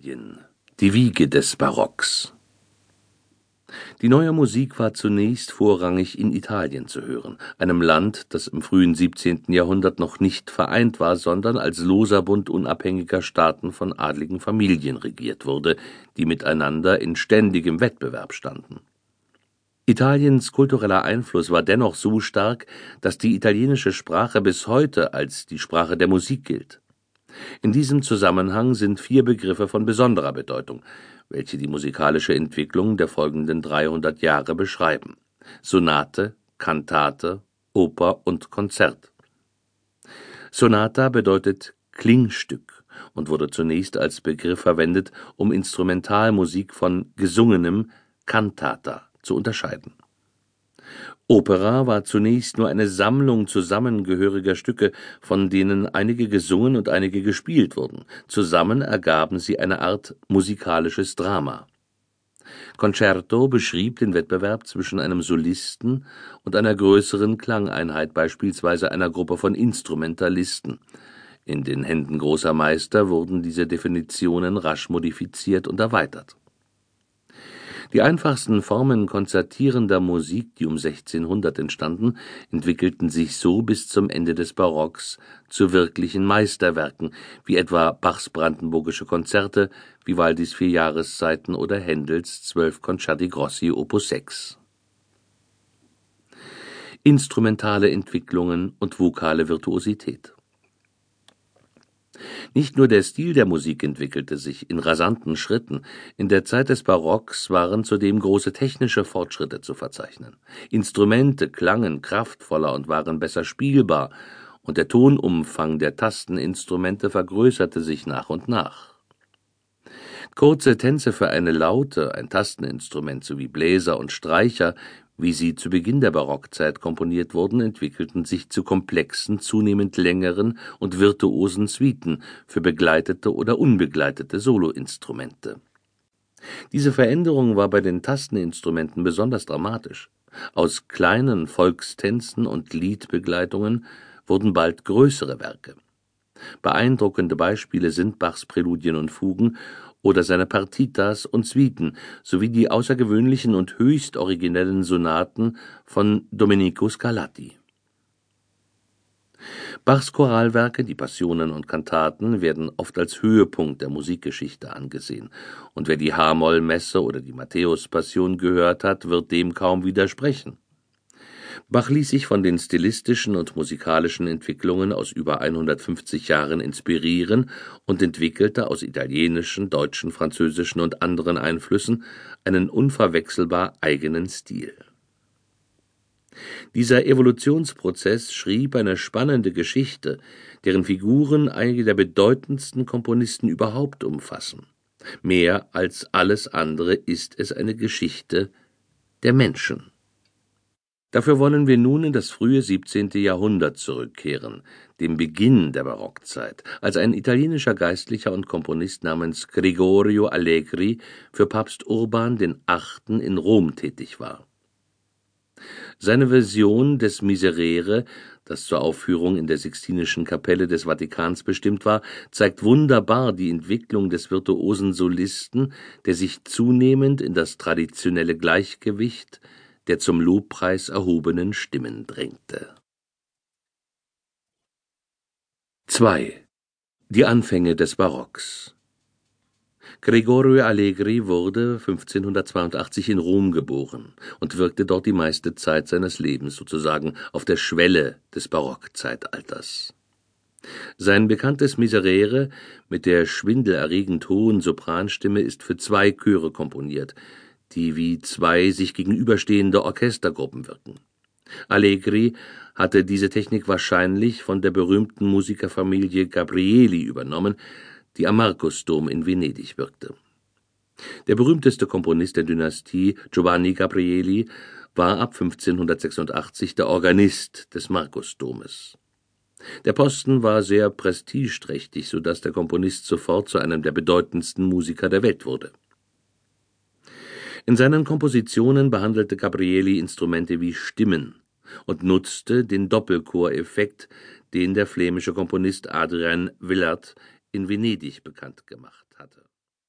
Italien, die Wiege des Barocks. Die neue Musik war zunächst vorrangig in Italien zu hören, einem Land, das im frühen 17. Jahrhundert noch nicht vereint war, sondern als loser Bund unabhängiger Staaten von adligen Familien regiert wurde, die miteinander in ständigem Wettbewerb standen. Italiens kultureller Einfluss war dennoch so stark, dass die italienische Sprache bis heute als die Sprache der Musik gilt in diesem Zusammenhang sind vier Begriffe von besonderer Bedeutung, welche die musikalische Entwicklung der folgenden 300 Jahre beschreiben: Sonate, Kantate, Oper und Konzert. Sonata bedeutet Klingstück und wurde zunächst als Begriff verwendet, um Instrumentalmusik von gesungenem (Cantata) zu unterscheiden Opera war zunächst nur eine Sammlung zusammengehöriger Stücke, von denen einige gesungen und einige gespielt wurden. Zusammen ergaben sie eine Art musikalisches Drama. Concerto beschrieb den Wettbewerb zwischen einem Solisten und einer größeren Klangeinheit, beispielsweise einer Gruppe von Instrumentalisten. In den Händen großer Meister wurden diese Definitionen rasch modifiziert und erweitert die einfachsten Formen konzertierender Musik, die um 1600 entstanden, entwickelten sich so bis zum Ende des Barocks zu wirklichen Meisterwerken, wie etwa Bachs Brandenburgische Konzerte, Vivaldis Vier Jahreszeiten oder Händels Zwölf Concerti Grossi Opus 6. Instrumentale Entwicklungen und vokale Virtuosität nicht nur der Stil der Musik entwickelte sich in rasanten Schritten, in der Zeit des Barocks waren zudem große technische Fortschritte zu verzeichnen. Instrumente klangen kraftvoller und waren besser spielbar, und der Tonumfang der Tasteninstrumente vergrößerte sich nach und nach. Kurze Tänze für eine Laute, ein Tasteninstrument sowie Bläser und Streicher wie sie zu Beginn der Barockzeit komponiert wurden, entwickelten sich zu komplexen, zunehmend längeren und virtuosen Suiten für begleitete oder unbegleitete Soloinstrumente. Diese Veränderung war bei den Tasteninstrumenten besonders dramatisch. Aus kleinen Volkstänzen und Liedbegleitungen wurden bald größere Werke. Beeindruckende Beispiele sind Bachs Präludien und Fugen oder seine Partitas und Suiten sowie die außergewöhnlichen und höchst originellen Sonaten von Domenico Scarlatti. Bachs Choralwerke, die Passionen und Kantaten, werden oft als Höhepunkt der Musikgeschichte angesehen, und wer die H-Moll-Messe oder die Matthäus-Passion gehört hat, wird dem kaum widersprechen Bach ließ sich von den stilistischen und musikalischen Entwicklungen aus über 150 Jahren inspirieren und entwickelte aus italienischen, deutschen, französischen und anderen Einflüssen einen unverwechselbar eigenen Stil. Dieser Evolutionsprozess schrieb eine spannende Geschichte, deren Figuren einige der bedeutendsten Komponisten überhaupt umfassen. Mehr als alles andere ist es eine Geschichte der Menschen Dafür wollen wir nun in das frühe 17. Jahrhundert zurückkehren, dem Beginn der Barockzeit, als ein italienischer Geistlicher und Komponist namens Gregorio Allegri für Papst Urban VIII. in Rom tätig war. Seine Version des Miserere, das zur Aufführung in der Sixtinischen Kapelle des Vatikans bestimmt war, zeigt wunderbar die Entwicklung des virtuosen Solisten, der sich zunehmend in das traditionelle Gleichgewicht der zum Lobpreis erhobenen Stimmen drängte. 2. Die Anfänge des Barocks Gregorio Allegri wurde 1582 in Rom geboren und wirkte dort die meiste Zeit seines Lebens sozusagen auf der Schwelle des Barockzeitalters. Sein bekanntes Miserere mit der schwindelerregend hohen Sopranstimme ist für zwei Chöre komponiert, die wie zwei sich gegenüberstehende Orchestergruppen wirken. Allegri hatte diese Technik wahrscheinlich von der berühmten Musikerfamilie Gabrieli übernommen, die am Markusdom in Venedig wirkte. Der berühmteste Komponist der Dynastie, Giovanni Gabrieli, war ab 1586 der Organist des Markusdomes. Der Posten war sehr prestigeträchtig, so dass der Komponist sofort zu einem der bedeutendsten Musiker der Welt wurde in seinen Kompositionen behandelte Gabrieli Instrumente wie Stimmen und nutzte den Doppelchoreffekt, den der flämische Komponist Adrien Willaert in Venedig bekannt gemacht hatte